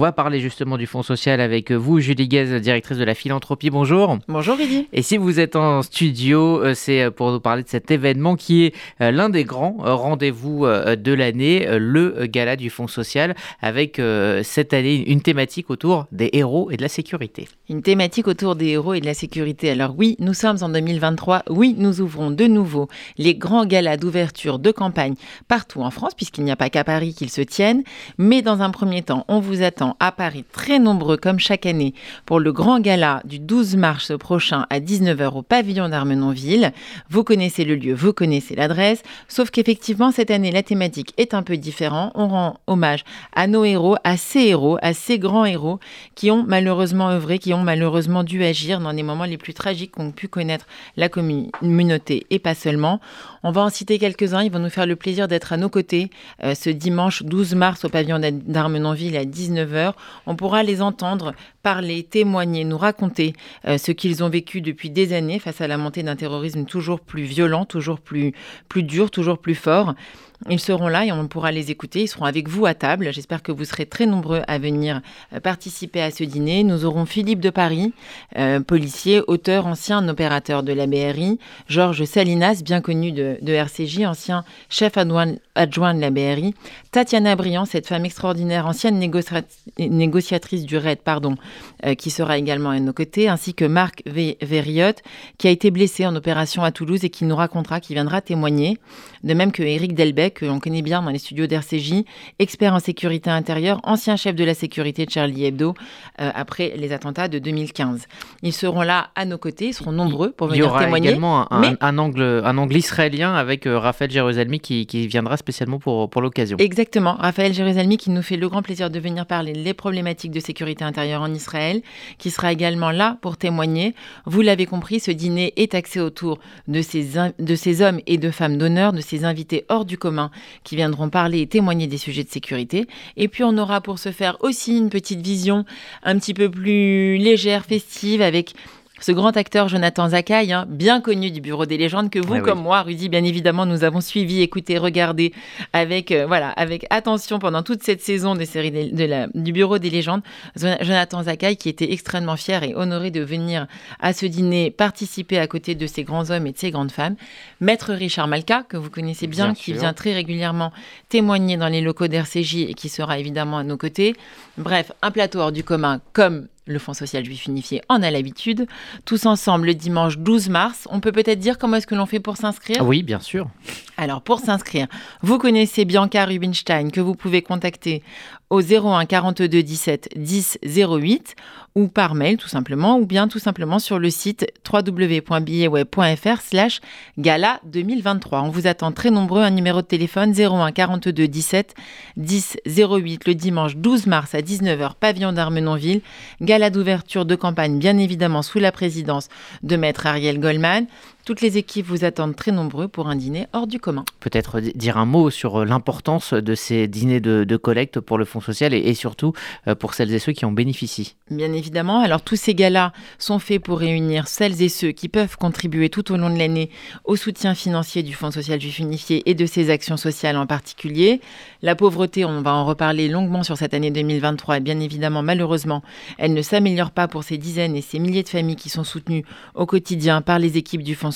va parler justement du Fonds social avec vous, Julie Guez, directrice de la philanthropie. Bonjour. Bonjour Rudy. Et si vous êtes en studio, euh, c'est pour nous parler de cet événement qui est euh, l'un des grands euh, rendez-vous de l'année, le gala du Fonds social, avec cette année une thématique autour des héros et de la sécurité. Une thématique autour des héros et de la sécurité. Alors oui, nous sommes en 2023. Oui, nous ouvrons de nouveau les grands galas d'ouverture de campagne partout en France, puisqu'il n'y a pas qu'à Paris qu'ils se tiennent. Mais dans un premier temps, on vous attend à Paris très nombreux comme chaque année pour le grand gala du 12 mars prochain à 19h au pavillon d'Armenonville. Vous connaissez le lieu, vous connaissez l'adresse, sauf qu'effectivement cette année la thématique est un peu différente. On rend hommage à nos héros, à ces héros, à ces grands héros qui ont malheureusement œuvré, qui ont malheureusement dû agir dans les moments les plus tragiques qu'ont pu connaître la communauté et pas seulement. On va en citer quelques-uns, ils vont nous faire le plaisir d'être à nos côtés euh, ce dimanche 12 mars au pavillon d'Armenonville à 19h. On pourra les entendre parler, témoigner, nous raconter euh, ce qu'ils ont vécu depuis des années face à la montée d'un terrorisme toujours plus violent, toujours plus, plus dur, toujours plus fort. Ils seront là et on pourra les écouter. Ils seront avec vous à table. J'espère que vous serez très nombreux à venir euh, participer à ce dîner. Nous aurons Philippe de Paris, euh, policier, auteur, ancien opérateur de la BRI. Georges Salinas, bien connu de, RCJ, ancien chef adjoint, de la BRI. Tatiana Briand, cette femme extraordinaire, ancienne négociatrice du RAID, pardon, euh, qui sera également à nos côtés, ainsi que Marc Verriotte, qui a été blessé en opération à Toulouse et qui nous racontera, qui viendra témoigner. De même que Éric Delbecq, que l'on connaît bien dans les studios d'RCJ, expert en sécurité intérieure, ancien chef de la sécurité de Charlie Hebdo euh, après les attentats de 2015. Ils seront là à nos côtés, ils seront nombreux pour venir témoigner. Il y aura également un, angle, un angle israélien avec euh, Raphaël Jérusalemi qui, viendra spécialement pour, pour l'occasion. Exactement, Raphaël Jérusalemi qui nous fait le grand plaisir de venir parler des problématiques de sécurité intérieure en Israël, qui sera également là pour témoigner. Vous l'avez compris, ce dîner est axé autour de ces, de ces hommes et de femmes d'honneur, de ces invités hors du commun qui viendront parler et témoigner des sujets de sécurité. Et puis on aura pour ce faire aussi une petite vision un petit peu plus légère, festive, avec ce grand acteur Jonathan Zakaï, hein, bien connu du Bureau des légendes, que vous, comme moi, Rudy, bien évidemment, nous avons suivi, écouté, regardé avec, euh, voilà, avec attention pendant toute cette saison des séries de, la, du Bureau des légendes. Jonathan Zakaï, qui était extrêmement fier et honoré de venir à ce dîner participer à côté de ces grands hommes et de ces grandes femmes. Maître Richard Malka, que vous connaissez bien, qui vient très régulièrement témoigner dans les locaux d'RCJ et qui sera évidemment à nos côtés. Bref, un plateau hors du commun comme le Fonds social juif unifié en a l'habitude. Tous ensemble le dimanche 12 mars. On peut peut-être dire comment est-ce que l'on fait pour s'inscrire? Oui, bien sûr. Alors pour s'inscrire, vous connaissez Bianca Rubinstein que vous pouvez contacter au 01 42 17 10 08 ou par mail tout simplement ou bien tout simplement sur le site www.billetweb.fr slash gala 2023. On vous attend très nombreux, un numéro de téléphone 01 42 17 10 08 le dimanche 12 mars à 19h, pavillon d'Armenonville, gala d'ouverture de campagne bien évidemment sous la présidence de maître Ariel Goldman. Toutes les équipes vous attendent très nombreux pour un dîner hors du commun. Peut-être dire un mot sur euh, l'importance de ces dîners de, collecte pour le Fonds social et, surtout euh, pour celles et ceux qui en bénéficient. Bien évidemment. Alors tous ces galas sont faits pour réunir celles et ceux qui peuvent contribuer tout au long de l'année au soutien financier du Fonds social juif unifié et de ses actions sociales en particulier. La pauvreté, on va en reparler longuement sur cette année 2023 et bien évidemment malheureusement, elle ne s'améliore pas pour ces dizaines et ces milliers de familles qui sont soutenues au quotidien par les équipes du Fonds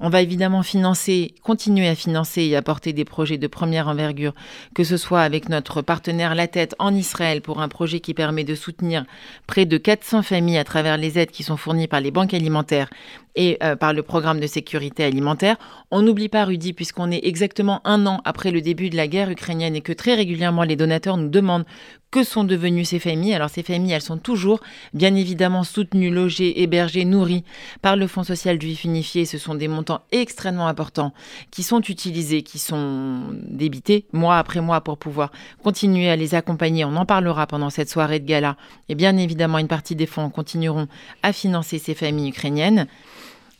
On va évidemment financer, continuer à financer et apporter des projets de première envergure, que ce soit avec notre partenaire La Tête en Israël pour un projet qui permet de soutenir près de 400 familles à travers les aides qui sont fournies par les banques alimentaires et euh, par le programme de sécurité alimentaire. On n'oublie pas, Rudy, puisqu'on est exactement un an après le début de la guerre ukrainienne et que très régulièrement les donateurs nous demandent que sont devenues ces familles. Alors ces familles, elles sont toujours bien évidemment soutenues, logées, hébergées, nourries par le Fonds social juif unifié. Ce sont des montants extrêmement importants qui sont utilisés, qui sont débités mois après mois pour pouvoir continuer à les accompagner. On en parlera pendant cette soirée de gala. Et bien évidemment, une partie des fonds continueront à financer ces familles ukrainiennes.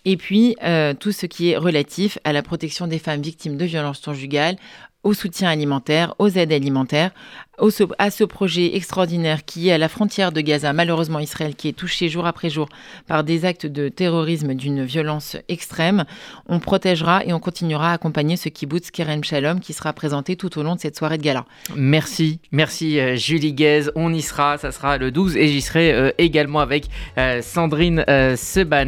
Et puis, euh, tout ce qui est relatif à la protection des femmes victimes de violences conjugales, au soutien alimentaire, aux aides alimentaires, à ce projet extraordinaire qui est à la frontière de Gaza, malheureusement Israël, qui est touché jour après jour par des actes de terrorisme d'une violence extrême. On protégera et on continuera à accompagner ce kibbutz Kerem Shalom qui sera présenté tout au long de cette soirée de gala. Merci, merci euh, Julie Guez. On y sera, ça sera le 12 et j'y serai euh, également avec euh, Sandrine Seban.